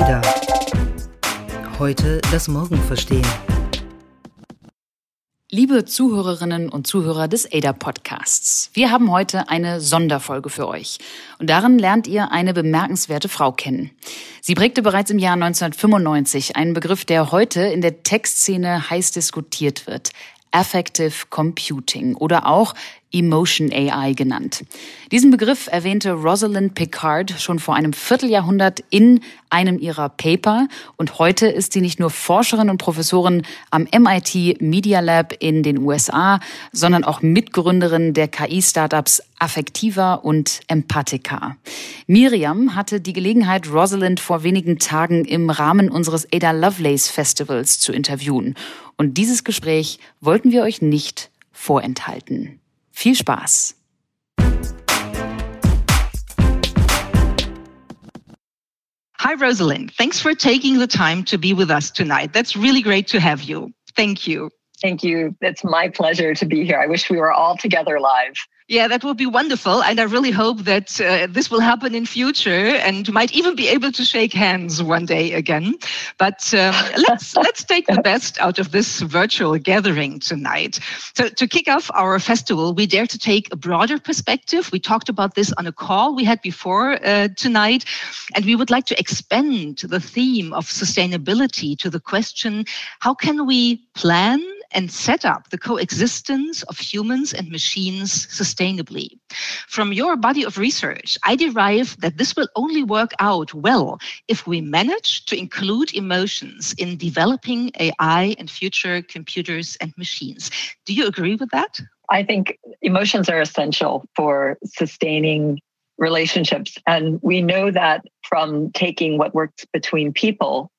Ada. Heute das Morgen verstehen. Liebe Zuhörerinnen und Zuhörer des ADA Podcasts, wir haben heute eine Sonderfolge für euch. Und darin lernt ihr eine bemerkenswerte Frau kennen. Sie prägte bereits im Jahr 1995 einen Begriff, der heute in der Textszene heiß diskutiert wird. Affective Computing oder auch Emotion AI genannt. Diesen Begriff erwähnte Rosalind Picard schon vor einem Vierteljahrhundert in einem ihrer Paper und heute ist sie nicht nur Forscherin und Professorin am MIT Media Lab in den USA, sondern auch Mitgründerin der KI-Startups Affectiva und Empathica. Miriam hatte die Gelegenheit, Rosalind vor wenigen Tagen im Rahmen unseres Ada Lovelace Festivals zu interviewen. Und dieses Gespräch wollten wir euch nicht vorenthalten. Viel Spaß! Hi, Rosalind. Thanks for taking the time to be with us tonight. That's really great to have you. Thank you. Thank you. It's my pleasure to be here. I wish we were all together live. Yeah, that would be wonderful. And I really hope that uh, this will happen in future and might even be able to shake hands one day again. But um, let's let's take the best out of this virtual gathering tonight. So to kick off our festival, we dare to take a broader perspective. We talked about this on a call we had before uh, tonight, and we would like to expand the theme of sustainability to the question: How can we plan and set up the coexistence of humans and machines sustainably. From your body of research, I derive that this will only work out well if we manage to include emotions in developing AI and future computers and machines. Do you agree with that? I think emotions are essential for sustaining relationships. And we know that from taking what works between people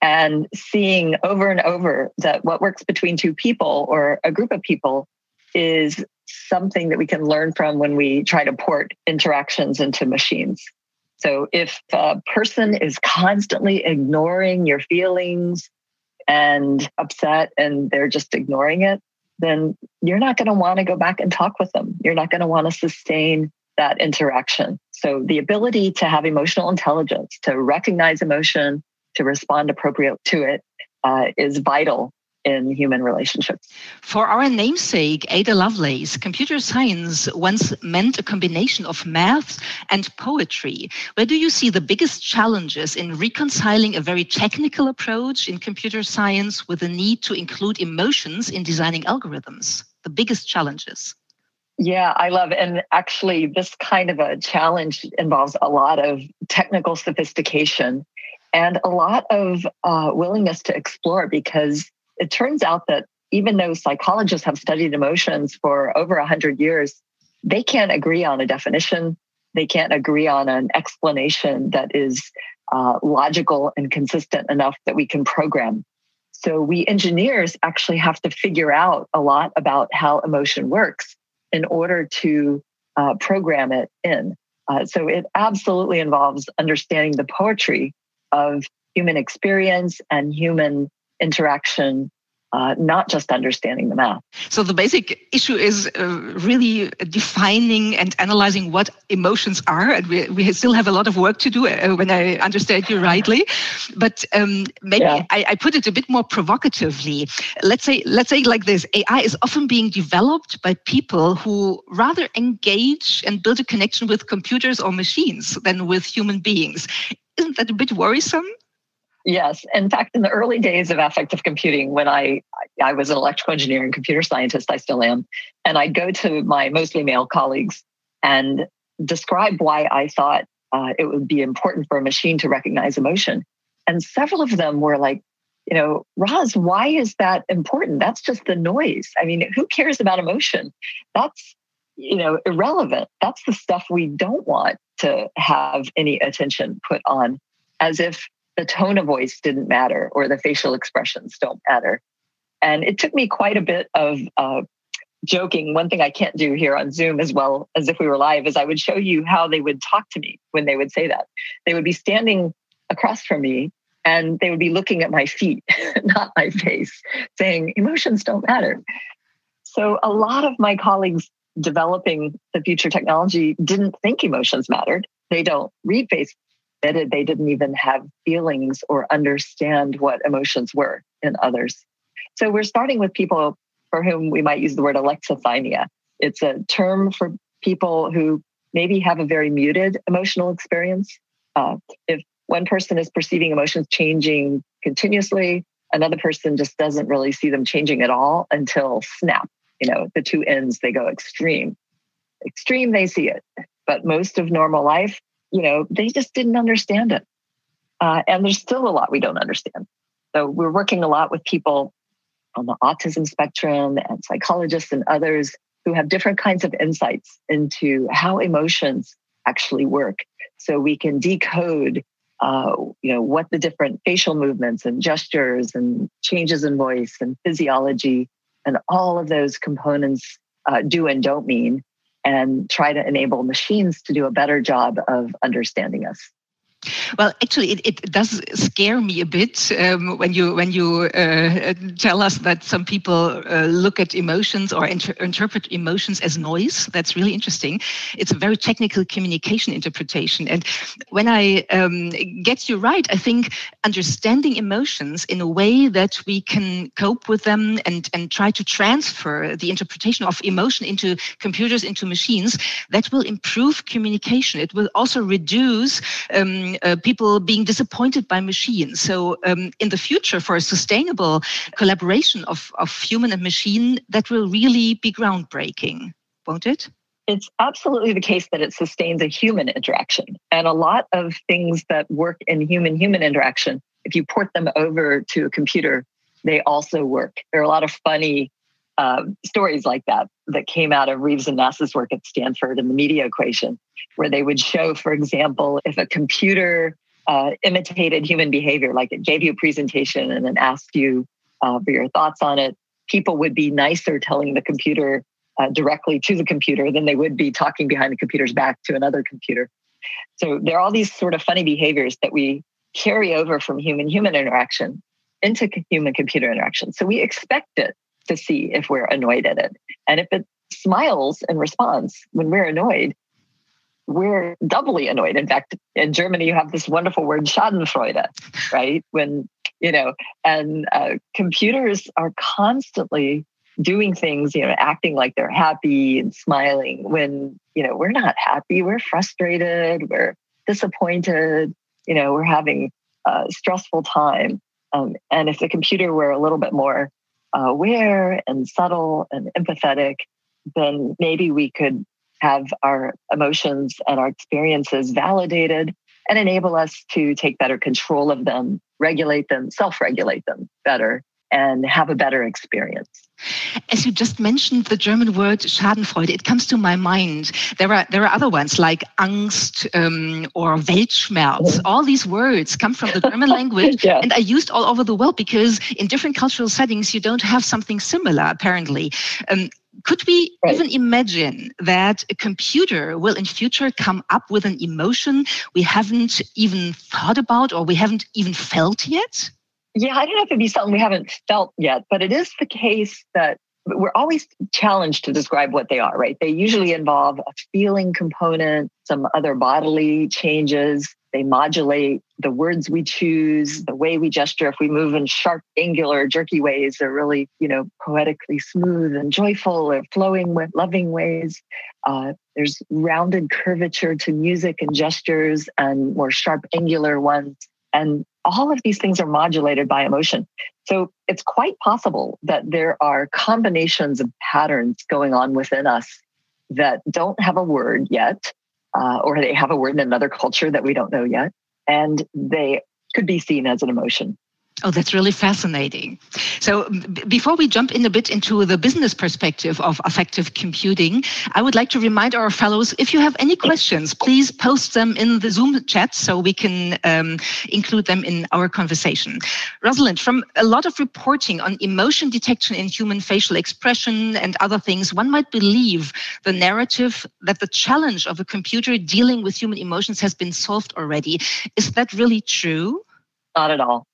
and seeing over and over that what works between two people or a group of people is something that we can learn from when we try to port interactions into machines. So if a person is constantly ignoring your feelings and upset and they're just ignoring it, then you're not going to want to go back and talk with them. You're not going to want to sustain that interaction. So the ability to have emotional intelligence, to recognize emotion, to respond appropriate to it uh, is vital in human relationships. For our namesake, Ada Lovelace, computer science once meant a combination of math and poetry. Where do you see the biggest challenges in reconciling a very technical approach in computer science with the need to include emotions in designing algorithms? The biggest challenges? Yeah, I love and actually this kind of a challenge involves a lot of technical sophistication and a lot of uh, willingness to explore because it turns out that even though psychologists have studied emotions for over 100 years, they can't agree on a definition. They can't agree on an explanation that is uh, logical and consistent enough that we can program. So, we engineers actually have to figure out a lot about how emotion works in order to uh, program it in. Uh, so, it absolutely involves understanding the poetry of human experience and human interaction uh, not just understanding the math. So the basic issue is uh, really defining and analyzing what emotions are, and we, we still have a lot of work to do uh, when I understand you rightly. But um, maybe yeah. I, I, put it a bit more provocatively. Let's say let's say like this: AI is often being developed by people who rather engage and build a connection with computers or machines than with human beings. Isn't that a bit worrisome? Yes. In fact, in the early days of affective computing, when I I was an electrical engineer and computer scientist, I still am, and I'd go to my mostly male colleagues and describe why I thought uh, it would be important for a machine to recognize emotion. And several of them were like, you know, Roz, why is that important? That's just the noise. I mean, who cares about emotion? That's, you know, irrelevant. That's the stuff we don't want to have any attention put on, as if the tone of voice didn't matter or the facial expressions don't matter. And it took me quite a bit of uh, joking. One thing I can't do here on Zoom as well as if we were live is I would show you how they would talk to me when they would say that. They would be standing across from me and they would be looking at my feet, not my face, saying, emotions don't matter. So a lot of my colleagues developing the future technology didn't think emotions mattered. They don't read face they didn't even have feelings or understand what emotions were in others. So we're starting with people for whom we might use the word alexithymia. It's a term for people who maybe have a very muted emotional experience. Uh, if one person is perceiving emotions changing continuously, another person just doesn't really see them changing at all until snap. You know, the two ends, they go extreme. Extreme, they see it. But most of normal life, you know, they just didn't understand it. Uh, and there's still a lot we don't understand. So we're working a lot with people on the autism spectrum and psychologists and others who have different kinds of insights into how emotions actually work. So we can decode, uh, you know, what the different facial movements and gestures and changes in voice and physiology and all of those components uh, do and don't mean, and try to enable machines to do a better job of understanding us. Well, actually, it, it does scare me a bit um, when you when you uh, tell us that some people uh, look at emotions or inter interpret emotions as noise. That's really interesting. It's a very technical communication interpretation, and when I um, get you right, I think understanding emotions in a way that we can cope with them and and try to transfer the interpretation of emotion into computers into machines that will improve communication. It will also reduce. Um, uh, people being disappointed by machines. So um, in the future, for a sustainable collaboration of, of human and machine, that will really be groundbreaking, won't it? It's absolutely the case that it sustains a human interaction. And a lot of things that work in human human interaction, if you port them over to a computer, they also work. There are a lot of funny uh, stories like that that came out of Reeves and Nass's work at Stanford and the media equation, where they would show, for example, if a computer uh, imitated human behavior, like it gave you a presentation and then asked you uh, for your thoughts on it, people would be nicer telling the computer uh, directly to the computer than they would be talking behind the computer's back to another computer. So there are all these sort of funny behaviors that we carry over from human human interaction into human computer interaction. So we expect it to see if we're annoyed at it. And if it smiles in response when we're annoyed, we're doubly annoyed. In fact, in Germany, you have this wonderful word Schadenfreude, right? When, you know, and uh, computers are constantly doing things, you know, acting like they're happy and smiling when, you know, we're not happy, we're frustrated, we're disappointed, you know, we're having a stressful time. Um, and if the computer were a little bit more Uh, aware and subtle and empathetic, then maybe we could have our emotions and our experiences validated and enable us to take better control of them, regulate them, self regulate them better, and have a better experience. As you just mentioned the German word Schadenfreude, it comes to my mind. There are there are other ones like Angst um, or Weltschmerz. All these words come from the German language yeah. and are used all over the world because in different cultural settings you don't have something similar. Apparently, um, could we right. even imagine that a computer will in future come up with an emotion we haven't even thought about or we haven't even felt yet? Yeah, I don't know if it'd be something we haven't felt yet, but it is the case that we're always challenged to describe what they are, right? They usually involve a feeling component, some other bodily changes. They modulate the words we choose, the way we gesture. If we move in sharp, angular, jerky ways, they're really, you know, poetically smooth and joyful or flowing with loving ways. Uh, there's rounded curvature to music and gestures and more sharp, angular ones. And all of these things are modulated by emotion. So it's quite possible that there are combinations of patterns going on within us that don't have a word yet, uh, or they have a word in another culture that we don't know yet, and they could be seen as an emotion. Oh, that's really fascinating. So, before we jump in a bit into the business perspective of affective computing, I would like to remind our fellows if you have any questions, please post them in the Zoom chat so we can um, include them in our conversation. Rosalind, from a lot of reporting on emotion detection in human facial expression and other things, one might believe the narrative that the challenge of a computer dealing with human emotions has been solved already. Is that really true? Not at all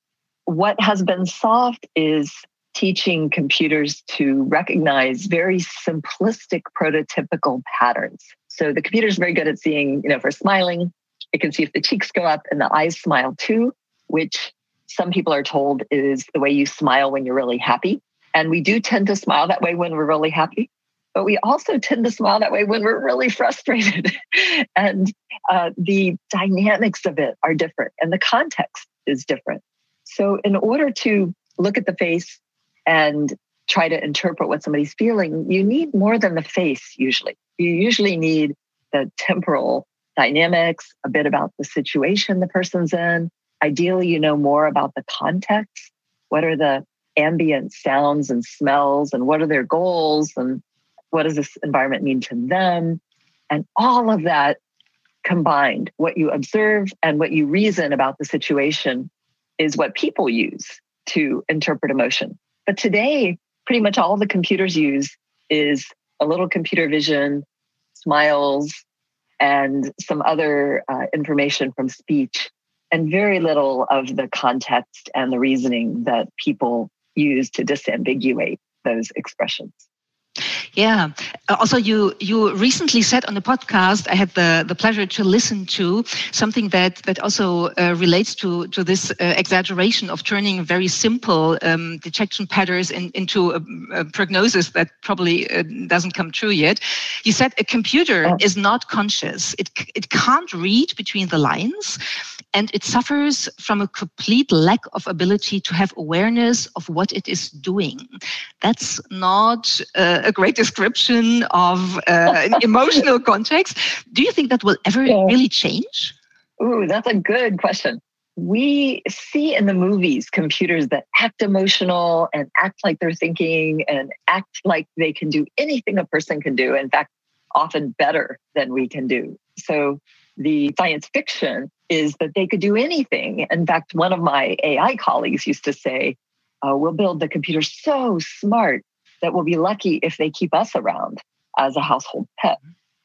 what has been solved is teaching computers to recognize very simplistic prototypical patterns. So the computer is very good at seeing, you know, we're smiling, It can see if the cheeks go up and the eyes smile too, which some people are told is the way you smile when you're really happy. And we do tend to smile that way when we're really happy, but we also tend to smile that way when we're really frustrated. and uh, the dynamics of it are different and the context is different. So, in order to look at the face and try to interpret what somebody's feeling, you need more than the face usually. You usually need the temporal dynamics, a bit about the situation the person's in. Ideally, you know more about the context. What are the ambient sounds and smells, and what are their goals, and what does this environment mean to them? And all of that combined, what you observe and what you reason about the situation is what people use to interpret emotion. But today, pretty much all the computers use is a little computer vision, smiles, and some other uh, information from speech, and very little of the context and the reasoning that people use to disambiguate those expressions. Yeah. Uh, also, you you recently said on the podcast I had the the pleasure to listen to something that that also uh, relates to to this uh, exaggeration of turning very simple um, detection patterns in, into a, a, prognosis that probably uh, doesn't come true yet. You said a computer oh. is not conscious. It it can't read between the lines and it suffers from a complete lack of ability to have awareness of what it is doing. That's not uh, a great description of uh, an emotional context. Do you think that will ever yeah. really change? Ooh, that's a good question. We see in the movies computers that act emotional and act like they're thinking and act like they can do anything a person can do. In fact, often better than we can do. So the science fiction is that they could do anything. In fact, one of my AI colleagues used to say, uh, We'll build the computer so smart that we'll be lucky if they keep us around as a household pet.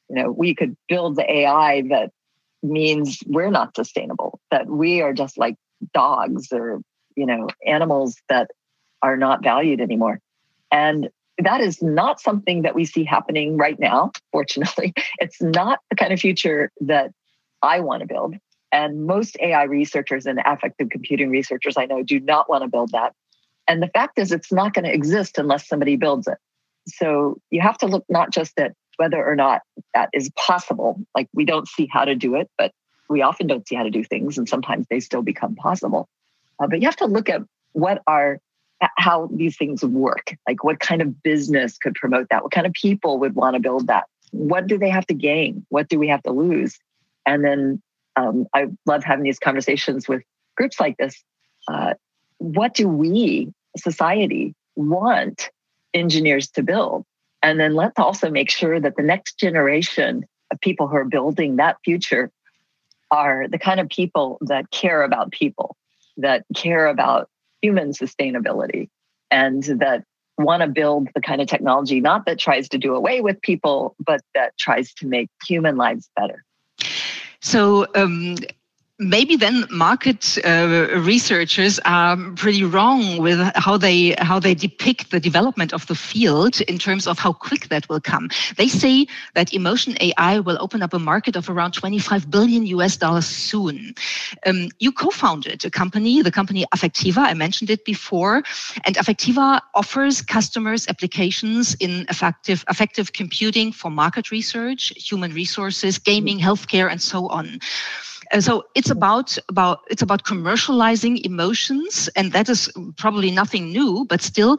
You know, we could build the AI that means we're not sustainable, that we are just like dogs or, you know, animals that are not valued anymore. And that is not something that we see happening right now, fortunately. It's not the kind of future that I want to build. And most AI researchers and affective computing researchers I know do not want to build that. And the fact is, it's not going to exist unless somebody builds it. So you have to look not just at whether or not that is possible. Like we don't see how to do it, but we often don't see how to do things, and sometimes they still become possible. Uh, but you have to look at what are how these things work. Like what kind of business could promote that? What kind of people would want to build that? What do they have to gain? What do we have to lose? And then um, I love having these conversations with groups like this. Uh, what do we, society, want engineers to build? And then let's also make sure that the next generation of people who are building that future are the kind of people that care about people, that care about human sustainability, and that want to build the kind of technology not that tries to do away with people, but that tries to make human lives better. So um, maybe then market uh, researchers are pretty wrong with how they how they depict the development of the field in terms of how quick that will come. They say that emotion AI will open up a market of around 25 billion US dollars soon. Um, you co-founded a company, the company Affectiva. I mentioned it before, and Affectiva offers customers applications in affective affective computing for market research, human resources, gaming, healthcare, and so on. And so it's about about it's about commercializing emotions, and that is probably nothing new, but still,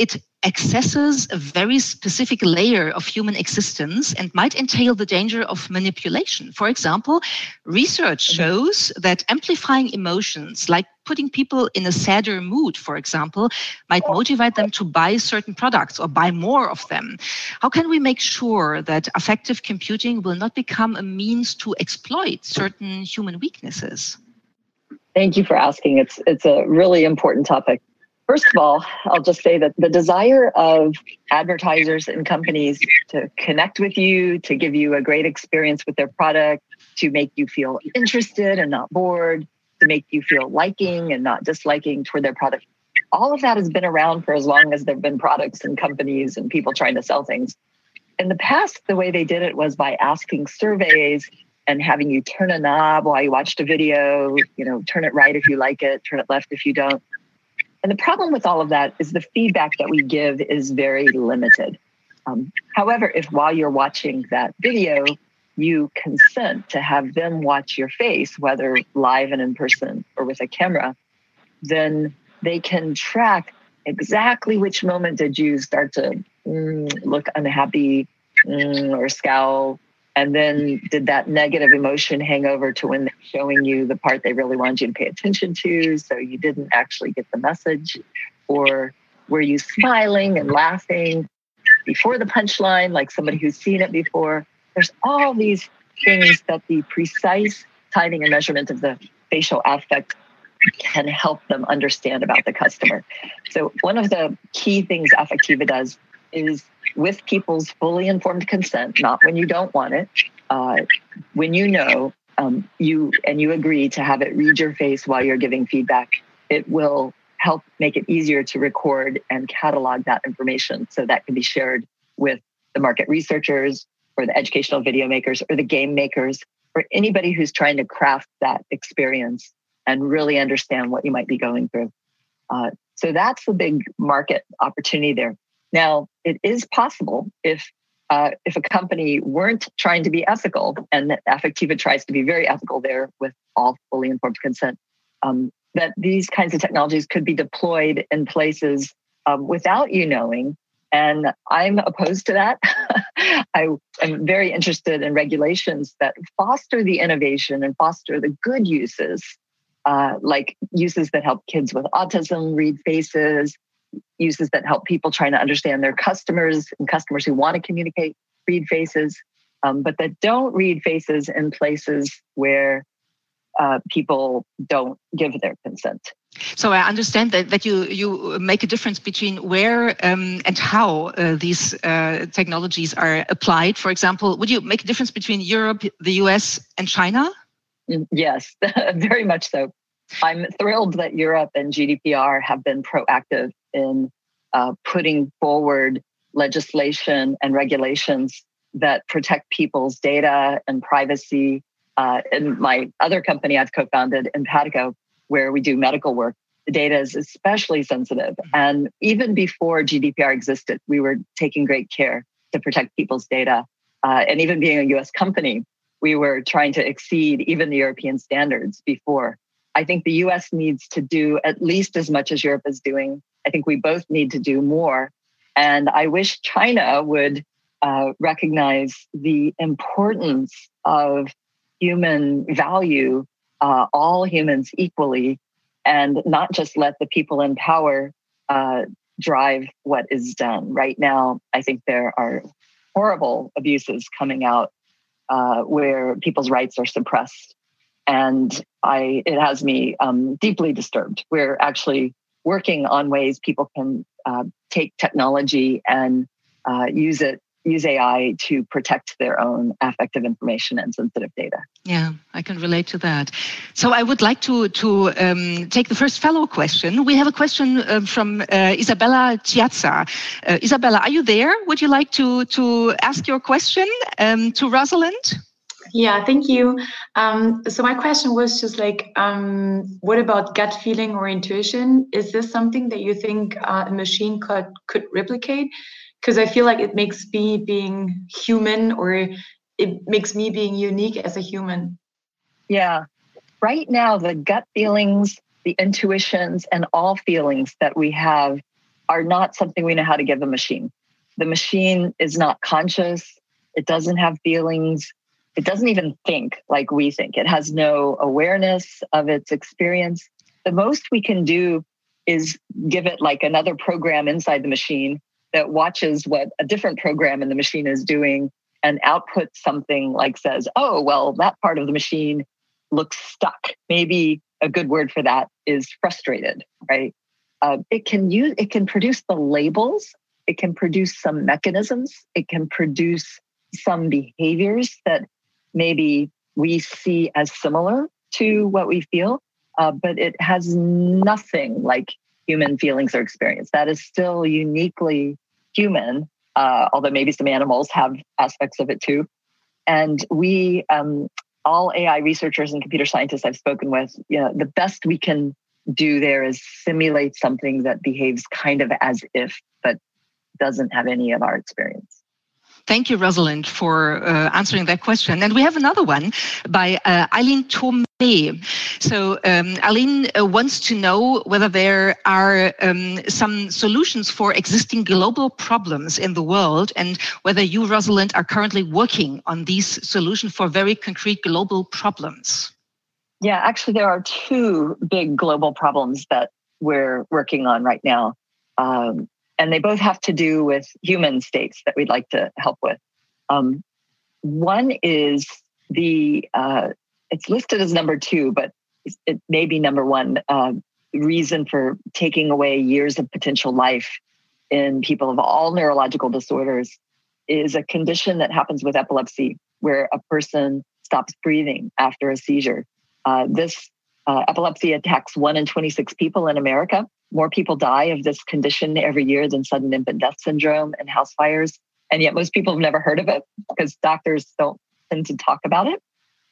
it accesses a very specific layer of human existence and might entail the danger of manipulation. For example, research mm-hmm. shows that amplifying emotions, like putting people in a sadder mood, for example, might motivate them to buy certain products or buy more of them. How can we make sure that affective computing will not become a means to exploit certain human weaknesses? Thank you for asking. It's it's a really important topic. First of all, I'll just say that the desire of advertisers and companies to connect with you, to give you a great experience with their product, to make you feel interested and not bored, to make you feel liking and not disliking toward their product. All of that has been around for as long as there have been products and companies and people trying to sell things. In the past, the way they did it was by asking surveys and having you turn a knob while you watched a video, you know, turn it right if you like it, turn it left if you don't. And the problem with all of that is the feedback that we give is very limited. Um, however, if while you're watching that video, you consent to have them watch your face, whether live and in person or with a camera, then they can track exactly which moment did you start to mm, look unhappy mm, or scowl and then did that negative emotion hang over to when they're showing you the part they really wanted you to pay attention to so you didn't actually get the message or were you smiling and laughing before the punchline like somebody who's seen it before there's all these things that the precise timing and measurement of the facial affect can help them understand about the customer. So, one of the key things Affectiva does is with people's fully informed consent, not when you don't want it, uh, when you know um, you and you agree to have it read your face while you're giving feedback, it will help make it easier to record and catalog that information so that can be shared with the market researchers or the educational video makers or the game makers or anybody who's trying to craft that experience and really understand what you might be going through. Uh, so that's the big market opportunity there. Now, it is possible if uh, if a company weren't trying to be ethical, and Affectiva tries to be very ethical there with all fully informed consent, um, that these kinds of technologies could be deployed in places um, without you knowing. And I'm opposed to that. I am very interested in regulations that foster the innovation and foster the good uses uh, like uses that help kids with autism read faces, uses that help people trying to understand their customers and customers who want to communicate read faces, um, but that don't read faces in places where uh, people don't give their consent. So I understand that, that you, you make a difference between where um, and how uh, these uh, technologies are applied. For example, would you make a difference between Europe, the US, and China? Yes, very much so. I'm thrilled that Europe and GDPR have been proactive in uh, putting forward legislation and regulations that protect people's data and privacy. Uh, in my other company I've co founded, Empatica, where we do medical work, the data is especially sensitive. And even before GDPR existed, we were taking great care to protect people's data. Uh, and even being a US company, we were trying to exceed even the European standards before. I think the US needs to do at least as much as Europe is doing. I think we both need to do more. And I wish China would uh, recognize the importance of human value, uh, all humans equally, and not just let the people in power uh, drive what is done. Right now, I think there are horrible abuses coming out uh, where people's rights are suppressed. And I, it has me um, deeply disturbed. We're actually working on ways people can uh, take technology and uh, use it use AI to protect their own affective information and sensitive data. Yeah, I can relate to that. So I would like to to um, take the first fellow question. We have a question uh, from uh, Isabella Chiazza. Uh, Isabella, are you there? Would you like to to ask your question um, to Rosalind? Yeah, thank you. Um, so my question was just like, um, what about gut feeling or intuition? Is this something that you think uh, a machine could could replicate? because I feel like it makes me being human or it makes me being unique as a human. Yeah. Right now, the gut feelings, the intuitions, and all feelings that we have are not something we know how to give a machine. The machine is not conscious, it doesn't have feelings, it doesn't even think like we think. It has no awareness of its experience. The most we can do is give it like another program inside the machine that watches what a different program in the machine is doing and outputs something like says, oh, well, that part of the machine looks stuck. Maybe a good word for that is frustrated, right? Uh, it can use it can produce the labels it can produce some mechanisms it can produce some behaviors that maybe we see as similar to what we feel uh, but it has nothing like human feelings or experience. That is still uniquely human, uh, although maybe some animals have aspects of it too. And we um, all AI researchers and computer scientists I've spoken with, you know, the best we can do there is simulate something that behaves kind of as if, but doesn't have any of our experience. Thank you, Rosalind, for uh, answering that question. And we have another one by uh, Eileen Tomei. So um, uh, wants to know whether there are um, some solutions for existing global problems in the world and whether you, Rosalind, are currently working on these solutions for very concrete global problems. Yeah, actually, there are two big global problems that we're working on right now. Um, and they both have to do with human states that we'd like to help with. Um, one is the, uh, it's listed as number two, but it may be number one uh, reason for taking away years of potential life in people of all neurological disorders is a condition that happens with epilepsy, where a person stops breathing after a seizure. Uh, this uh, epilepsy attacks one in 26 people in America more people die of this condition every year than sudden infant death syndrome and house fires. And yet most people have never heard of it because doctors don't tend to talk about it.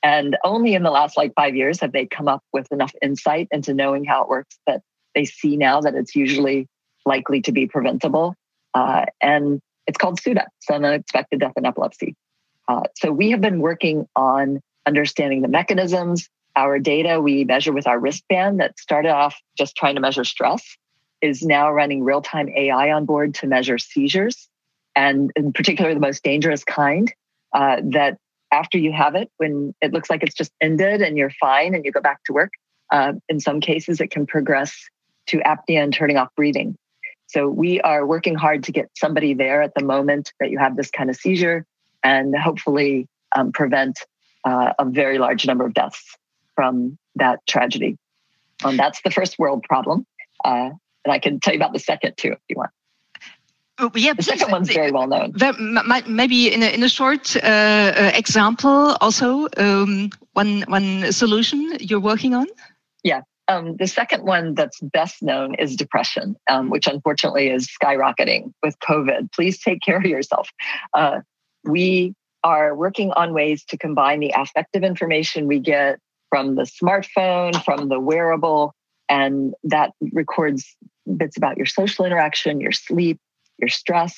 And only in the last like five years have they come up with enough insight into knowing how it works that they see now that it's usually likely to be preventable. Uh, and it's called SUDEP, sudden unexpected death in epilepsy. Uh, so we have been working on understanding the mechanisms, our data we measure with our wristband that started off just trying to measure stress is now running real time AI on board to measure seizures, and in particular, the most dangerous kind. Uh, that after you have it, when it looks like it's just ended and you're fine and you go back to work, uh, in some cases, it can progress to apnea and turning off breathing. So we are working hard to get somebody there at the moment that you have this kind of seizure and hopefully um, prevent uh, a very large number of deaths from that tragedy. Um, that's the first world problem. Uh, and I can tell you about the second too, if you want. Oh, yeah, the second one's very well known. That, maybe in a, in a short uh, uh, example, also um, one one solution you're working on. Yeah, um, the second one that's best known is depression, um, which unfortunately is skyrocketing with COVID. Please take care of yourself. Uh, we are working on ways to combine the affective information we get from the smartphone, from the wearable, and that records bits about your social interaction, your sleep, your stress,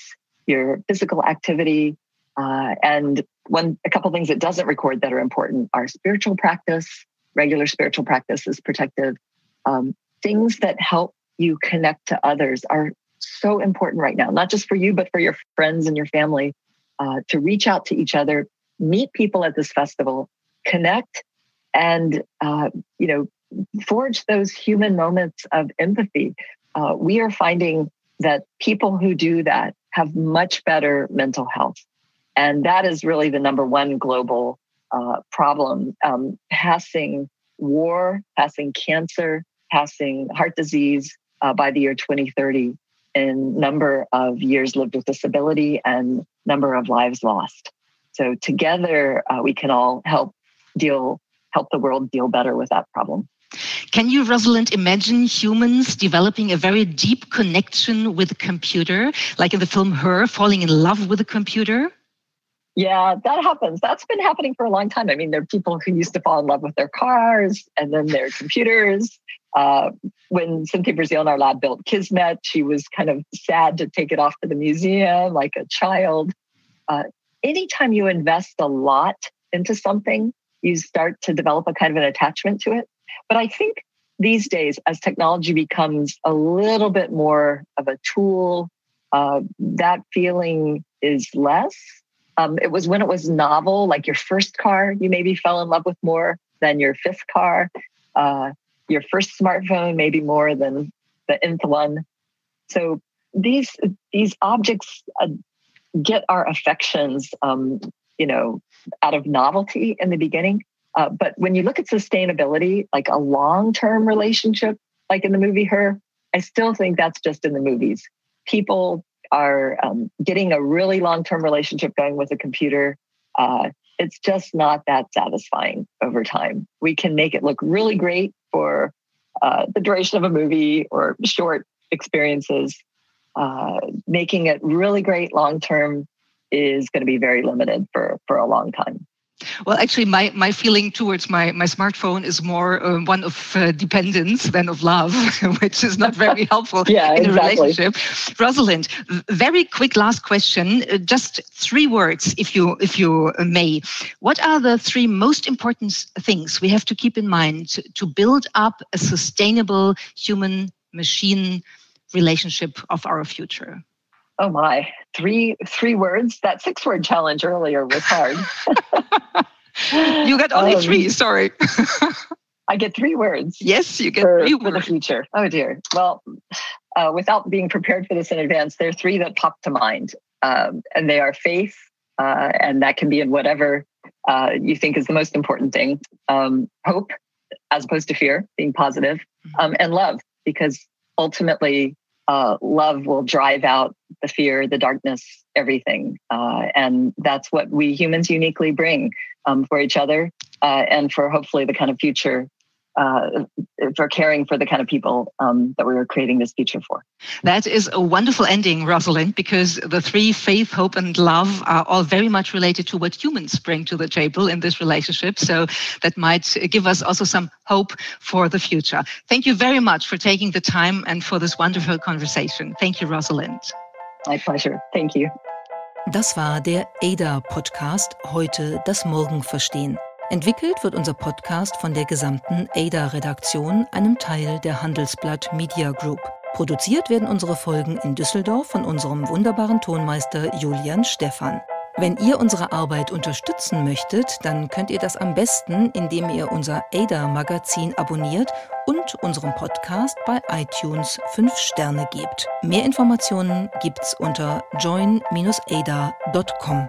your physical activity. Uh, and one, a couple things it doesn't record that are important are spiritual practice. Regular spiritual practice is protective. Um, things that help you connect to others are so important right now, not just for you, but for your friends and your family. Uh, to reach out to each other, meet people at this festival, connect, and uh, you know forge those human moments of empathy. Uh, we are finding that people who do that have much better mental health. And that is really the number one global uh, problem. Um, passing war passing cancer passing heart disease uh, by the year 2030 in number of years lived with disability and number of lives lost. So together uh, we can all help deal help the world deal better with that problem. Can you, Rosalind, imagine humans developing a very deep connection with a computer, like in the film Her, falling in love with a computer? Yeah, that happens. That's been happening for a long time. I mean, there are people who used to fall in love with their cars and then their computers. Uh, when Cynthia Breazeal in our lab built Kismet, she was kind of sad to take it off to the museum like a child. Uh, anytime you invest a lot into something, you start to develop a kind of an attachment to it. But I think these days, as technology becomes a little bit more of a tool, uh, that feeling is less. Um, it was when it was novel, like your first car, you maybe fell in love with more than your fifth car. Uh, your first smartphone, maybe more than the nth one. So these these objects uh, get our affections um, you know, out of novelty in the beginning. Uh, but when you look at sustainability, like a long term relationship, like in the movie Her, I still think that's just in the movies. People are um, getting a really long term relationship going with a computer. Uh, it's just not that satisfying over time. We can make it look really great for uh, the duration of a movie or short experiences. Uh, making it really great long term is going to be very limited for, for a long time. Well, actually, my, my feeling towards my, my smartphone is more uh, one of uh, dependence than of love, which is not very helpful yeah, in exactly. a relationship. Rosalind, very quick last question, uh, just three words, if you if you may. What are the three most important things we have to keep in mind to, to build up a sustainable human machine relationship of our future? Oh my, three three words. That six word challenge earlier was hard. you got only um, three. Sorry. I get three words. Yes, you get for, three for the future. Oh dear. Well, uh, without being prepared for this in advance, there are three that pop to mind, um, and they are faith, uh, and that can be in whatever uh, you think is the most important thing. Um, hope, as opposed to fear, being positive, mm-hmm. um, and love, because ultimately uh, love will drive out the fear, the darkness, everything. Uh, and that's what we humans uniquely bring um, for each other uh, and for hopefully the kind of future uh, for caring for the kind of people um, that we were creating this future for. That is a wonderful ending, Rosalind, because the three faith, hope, and love are all very much related to what humans bring to the table in this relationship. So that might give us also some hope for the future. Thank you very much for taking the time and for this wonderful conversation. Thank you, Rosalind. My pleasure. Thank you. Das war der ADA-Podcast Heute das Morgen verstehen. Entwickelt wird unser Podcast von der gesamten ADA-Redaktion, einem Teil der Handelsblatt Media Group. Produziert werden unsere Folgen in Düsseldorf von unserem wunderbaren Tonmeister Julian Stephan. Wenn ihr unsere Arbeit unterstützen möchtet, dann könnt ihr das am besten, indem ihr unser ADA-Magazin abonniert und unserem Podcast bei iTunes 5 Sterne gebt. Mehr Informationen gibt's unter join-ada.com.